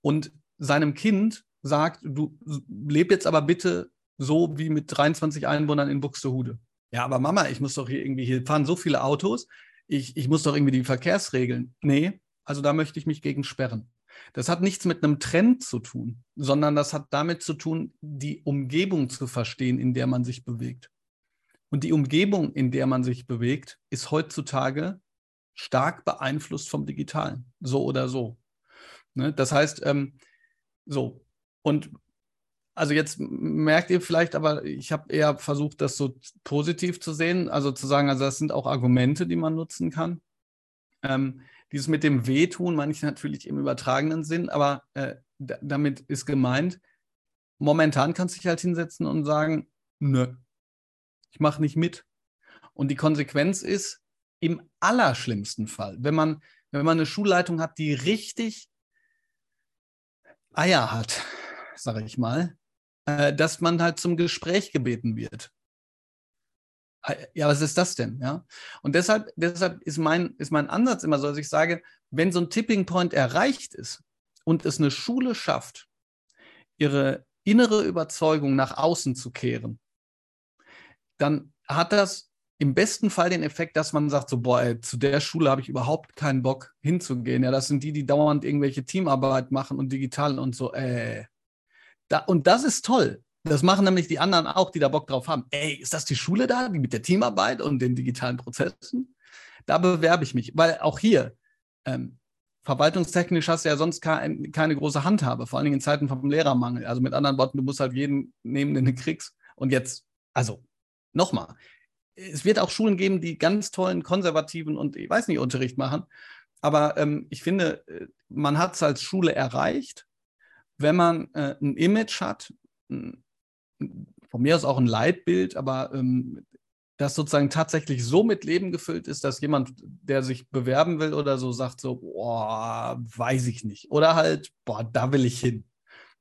und seinem Kind sagt, du leb jetzt aber bitte so wie mit 23 Einwohnern in Buxtehude. Ja, aber Mama, ich muss doch hier irgendwie, hier fahren so viele Autos, ich, ich muss doch irgendwie die Verkehrsregeln. Nee, also da möchte ich mich gegen sperren. Das hat nichts mit einem Trend zu tun, sondern das hat damit zu tun, die Umgebung zu verstehen, in der man sich bewegt. Und die Umgebung, in der man sich bewegt, ist heutzutage stark beeinflusst vom Digitalen, so oder so. Ne? Das heißt, ähm, so, und also jetzt merkt ihr vielleicht, aber ich habe eher versucht, das so positiv zu sehen, also zu sagen, also das sind auch Argumente, die man nutzen kann. Ähm, dieses mit dem Wehtun ich natürlich im übertragenen Sinn, aber äh, damit ist gemeint, momentan kannst du dich halt hinsetzen und sagen, nö, ich mache nicht mit. Und die Konsequenz ist, im allerschlimmsten Fall, wenn man, wenn man eine Schulleitung hat, die richtig Eier hat, sage ich mal, äh, dass man halt zum Gespräch gebeten wird. Ja, was ist das denn? Ja? Und deshalb, deshalb ist, mein, ist mein Ansatz immer so, dass ich sage, wenn so ein Tipping Point erreicht ist und es eine Schule schafft, ihre innere Überzeugung nach außen zu kehren, dann hat das im besten Fall den Effekt, dass man sagt, so, boah, ey, zu der Schule habe ich überhaupt keinen Bock hinzugehen. Ja, das sind die, die dauernd irgendwelche Teamarbeit machen und digital und so, äh. Da, und das ist toll. Das machen nämlich die anderen auch, die da Bock drauf haben. Ey, ist das die Schule da, die mit der Teamarbeit und den digitalen Prozessen? Da bewerbe ich mich, weil auch hier, ähm, verwaltungstechnisch hast du ja sonst keine, keine große Handhabe, vor allen Dingen in Zeiten vom Lehrermangel. Also mit anderen Worten, du musst halt jeden nehmen, den du kriegst. Und jetzt, also nochmal, es wird auch Schulen geben, die ganz tollen konservativen und ich weiß nicht, Unterricht machen. Aber ähm, ich finde, äh, man hat es als Schule erreicht, wenn man äh, ein Image hat, ein, von mir aus auch ein Leitbild, aber ähm, das sozusagen tatsächlich so mit Leben gefüllt ist, dass jemand, der sich bewerben will oder so, sagt so, boah, weiß ich nicht. Oder halt, boah, da will ich hin.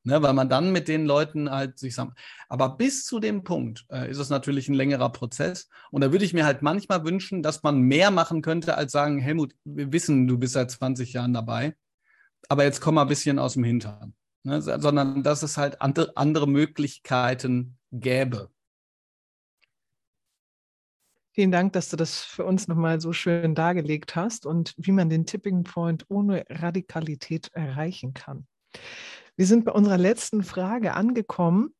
Ne, weil man dann mit den Leuten halt sich sagt, aber bis zu dem Punkt äh, ist es natürlich ein längerer Prozess. Und da würde ich mir halt manchmal wünschen, dass man mehr machen könnte, als sagen, Helmut, wir wissen, du bist seit 20 Jahren dabei, aber jetzt komm mal ein bisschen aus dem Hintern. Ne, sondern dass es halt andere, andere Möglichkeiten gäbe. Vielen Dank, dass du das für uns nochmal so schön dargelegt hast und wie man den Tipping Point ohne Radikalität erreichen kann. Wir sind bei unserer letzten Frage angekommen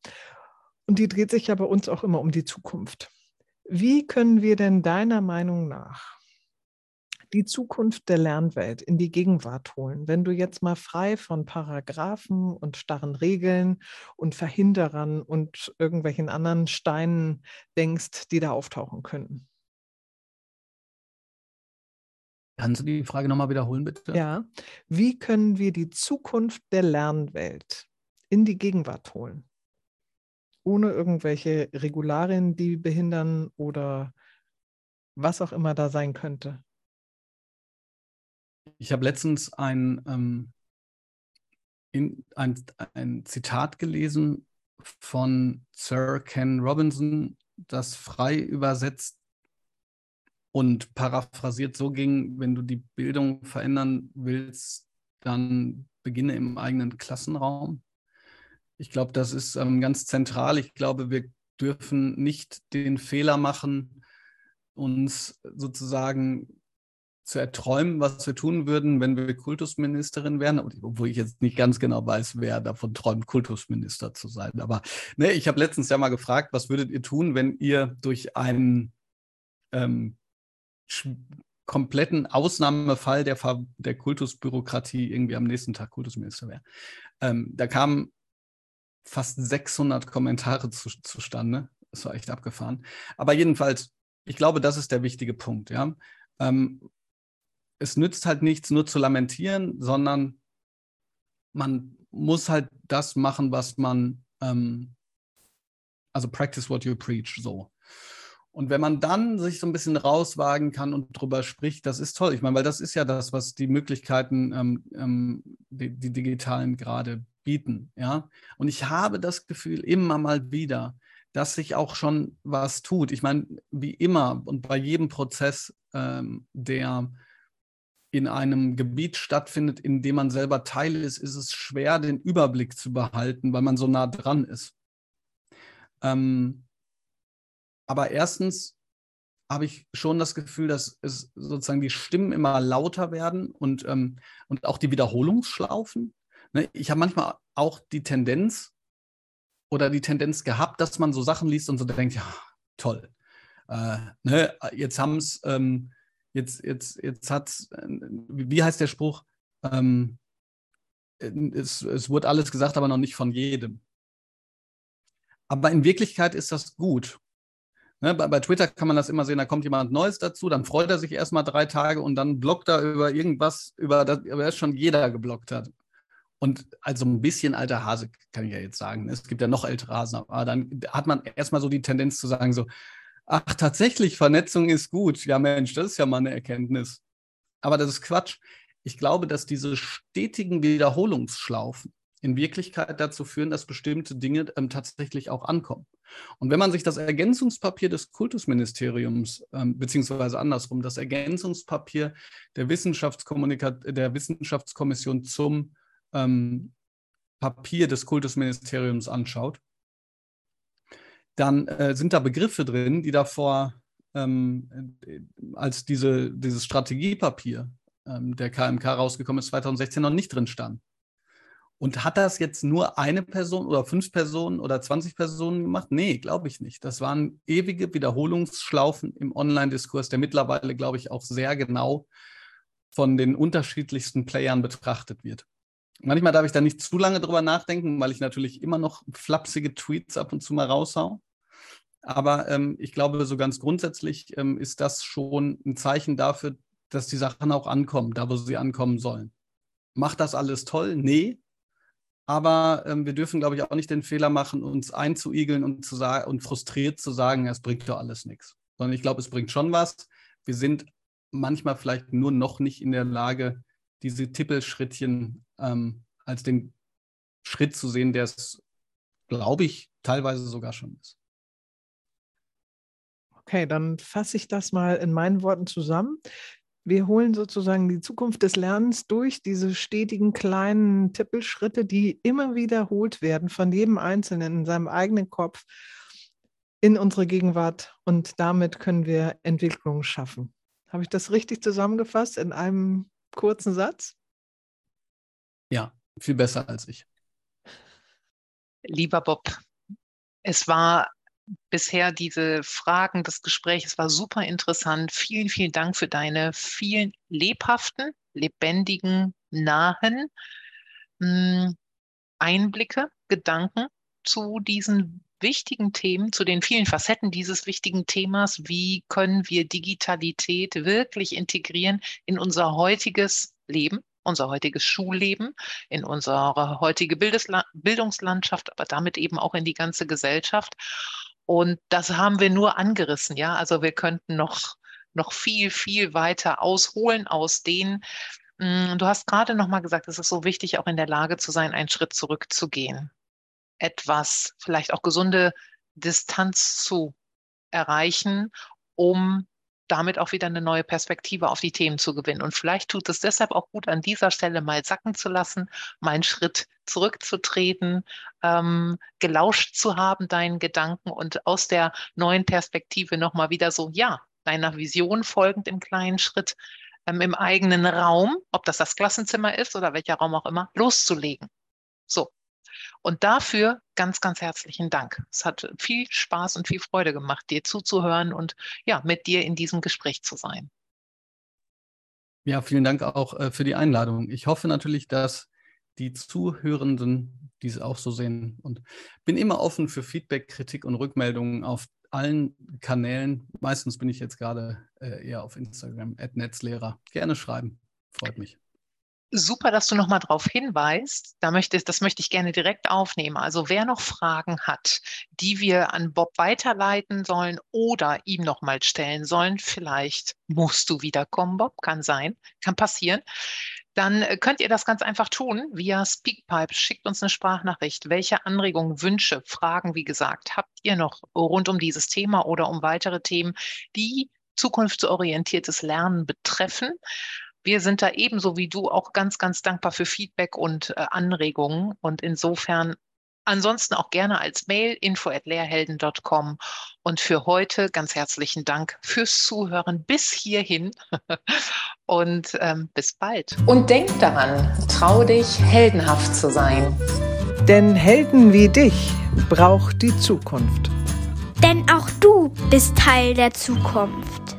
und die dreht sich ja bei uns auch immer um die Zukunft. Wie können wir denn deiner Meinung nach die Zukunft der Lernwelt in die Gegenwart holen, wenn du jetzt mal frei von Paragraphen und starren Regeln und Verhinderern und irgendwelchen anderen Steinen denkst, die da auftauchen könnten? Kannst du die Frage nochmal wiederholen, bitte? Ja. Wie können wir die Zukunft der Lernwelt in die Gegenwart holen? Ohne irgendwelche Regularien, die behindern oder was auch immer da sein könnte. Ich habe letztens ein, ähm, in, ein, ein Zitat gelesen von Sir Ken Robinson, das frei übersetzt und paraphrasiert so ging, wenn du die Bildung verändern willst, dann beginne im eigenen Klassenraum. Ich glaube, das ist ähm, ganz zentral. Ich glaube, wir dürfen nicht den Fehler machen, uns sozusagen zu erträumen, was wir tun würden, wenn wir Kultusministerin wären, obwohl ich jetzt nicht ganz genau weiß, wer davon träumt, Kultusminister zu sein. Aber ne, ich habe letztens ja mal gefragt, was würdet ihr tun, wenn ihr durch einen ähm, kompletten Ausnahmefall der, der Kultusbürokratie irgendwie am nächsten Tag Kultusminister wäre. Ähm, da kamen fast 600 Kommentare zu, zustande. Das war echt abgefahren. Aber jedenfalls, ich glaube, das ist der wichtige Punkt. Ja? Ähm, es nützt halt nichts, nur zu lamentieren, sondern man muss halt das machen, was man, ähm, also practice what you preach, so. Und wenn man dann sich so ein bisschen rauswagen kann und drüber spricht, das ist toll. Ich meine, weil das ist ja das, was die Möglichkeiten, ähm, ähm, die, die, digitalen gerade bieten. Ja? Und ich habe das Gefühl immer mal wieder, dass sich auch schon was tut. Ich meine, wie immer und bei jedem Prozess, ähm, der in einem Gebiet stattfindet, in dem man selber Teil ist, ist es schwer, den Überblick zu behalten, weil man so nah dran ist. Ähm, aber erstens habe ich schon das Gefühl, dass es sozusagen die Stimmen immer lauter werden und, ähm, und auch die Wiederholungsschlaufen. Ne? Ich habe manchmal auch die Tendenz oder die Tendenz gehabt, dass man so Sachen liest und so denkt, ja, toll. Äh, ne? Jetzt haben es, ähm, jetzt, jetzt, jetzt hat äh, wie heißt der Spruch? Ähm, es, es wurde alles gesagt, aber noch nicht von jedem. Aber in Wirklichkeit ist das gut. Ne, bei, bei, Twitter kann man das immer sehen, da kommt jemand Neues dazu, dann freut er sich erstmal drei Tage und dann blockt er über irgendwas, über das, über das schon jeder geblockt hat. Und also ein bisschen alter Hase kann ich ja jetzt sagen. Es gibt ja noch ältere Hasen, aber dann hat man erstmal so die Tendenz zu sagen: so, ach, tatsächlich, Vernetzung ist gut. Ja, Mensch, das ist ja mal eine Erkenntnis. Aber das ist Quatsch. Ich glaube, dass diese stetigen Wiederholungsschlaufen in Wirklichkeit dazu führen, dass bestimmte Dinge ähm, tatsächlich auch ankommen. Und wenn man sich das Ergänzungspapier des Kultusministeriums, ähm, beziehungsweise andersrum, das Ergänzungspapier der, der Wissenschaftskommission zum ähm, Papier des Kultusministeriums anschaut, dann äh, sind da Begriffe drin, die davor ähm, als diese, dieses Strategiepapier ähm, der KMK rausgekommen ist, 2016 noch nicht drin stand. Und hat das jetzt nur eine Person oder fünf Personen oder 20 Personen gemacht? Nee, glaube ich nicht. Das waren ewige Wiederholungsschlaufen im Online-Diskurs, der mittlerweile, glaube ich, auch sehr genau von den unterschiedlichsten Playern betrachtet wird. Manchmal darf ich da nicht zu lange drüber nachdenken, weil ich natürlich immer noch flapsige Tweets ab und zu mal raushau. Aber ähm, ich glaube, so ganz grundsätzlich ähm, ist das schon ein Zeichen dafür, dass die Sachen auch ankommen, da wo sie ankommen sollen. Macht das alles toll? Nee, aber ähm, wir dürfen, glaube ich, auch nicht den Fehler machen, uns einzuigeln und, zu und frustriert zu sagen, es bringt doch alles nichts. Sondern ich glaube, es bringt schon was. Wir sind manchmal vielleicht nur noch nicht in der Lage, diese Tippelschrittchen ähm, als den Schritt zu sehen, der es, glaube ich, teilweise sogar schon ist. Okay, dann fasse ich das mal in meinen Worten zusammen. Wir holen sozusagen die Zukunft des Lernens durch diese stetigen kleinen Tippelschritte, die immer wiederholt werden von jedem Einzelnen in seinem eigenen Kopf in unsere Gegenwart und damit können wir Entwicklung schaffen. Habe ich das richtig zusammengefasst in einem kurzen Satz? Ja, viel besser als ich. Lieber Bob, es war bisher diese Fragen des Gesprächs war super interessant. Vielen, vielen Dank für deine vielen lebhaften, lebendigen, nahen hm, Einblicke, Gedanken zu diesen wichtigen Themen, zu den vielen Facetten dieses wichtigen Themas. Wie können wir Digitalität wirklich integrieren in unser heutiges Leben? unser heutiges Schulleben, in unsere heutige Bildungslandschaft, aber damit eben auch in die ganze Gesellschaft. Und das haben wir nur angerissen, ja. Also wir könnten noch, noch viel, viel weiter ausholen aus denen. Mm, du hast gerade noch mal gesagt, es ist so wichtig, auch in der Lage zu sein, einen Schritt zurückzugehen. Etwas, vielleicht auch gesunde Distanz zu erreichen, um damit auch wieder eine neue Perspektive auf die Themen zu gewinnen. Und vielleicht tut es deshalb auch gut, an dieser Stelle mal sacken zu lassen, mal einen Schritt zurückzutreten, ähm, gelauscht zu haben, deinen Gedanken und aus der neuen Perspektive nochmal wieder so, ja, deiner Vision folgend im kleinen Schritt ähm, im eigenen Raum, ob das das Klassenzimmer ist oder welcher Raum auch immer, loszulegen. So, und dafür ganz, ganz herzlichen Dank. Es hat viel Spaß und viel Freude gemacht, dir zuzuhören und ja, mit dir in diesem Gespräch zu sein. Ja, vielen Dank auch äh, für die Einladung. Ich hoffe natürlich, dass die Zuhörenden dies auch so sehen und bin immer offen für Feedback, Kritik und Rückmeldungen auf allen Kanälen. Meistens bin ich jetzt gerade äh, eher auf Instagram, Netzlehrer. Gerne schreiben, freut mich. Super, dass du nochmal darauf hinweist. Da möchte, das möchte ich gerne direkt aufnehmen. Also wer noch Fragen hat, die wir an Bob weiterleiten sollen oder ihm nochmal stellen sollen, vielleicht musst du wiederkommen, Bob, kann sein, kann passieren, dann äh, könnt ihr das ganz einfach tun via Speakpipe. Schickt uns eine Sprachnachricht. Welche Anregungen, Wünsche, Fragen, wie gesagt, habt ihr noch rund um dieses Thema oder um weitere Themen, die zukunftsorientiertes Lernen betreffen? Wir sind da ebenso wie du auch ganz, ganz dankbar für Feedback und äh, Anregungen. Und insofern Ansonsten auch gerne als Mail info@lehrhelden.com und für heute ganz herzlichen Dank fürs Zuhören bis hierhin <laughs> und ähm, bis bald. Und denk daran, trau dich, heldenhaft zu sein. Denn Helden wie dich braucht die Zukunft. Denn auch du bist Teil der Zukunft.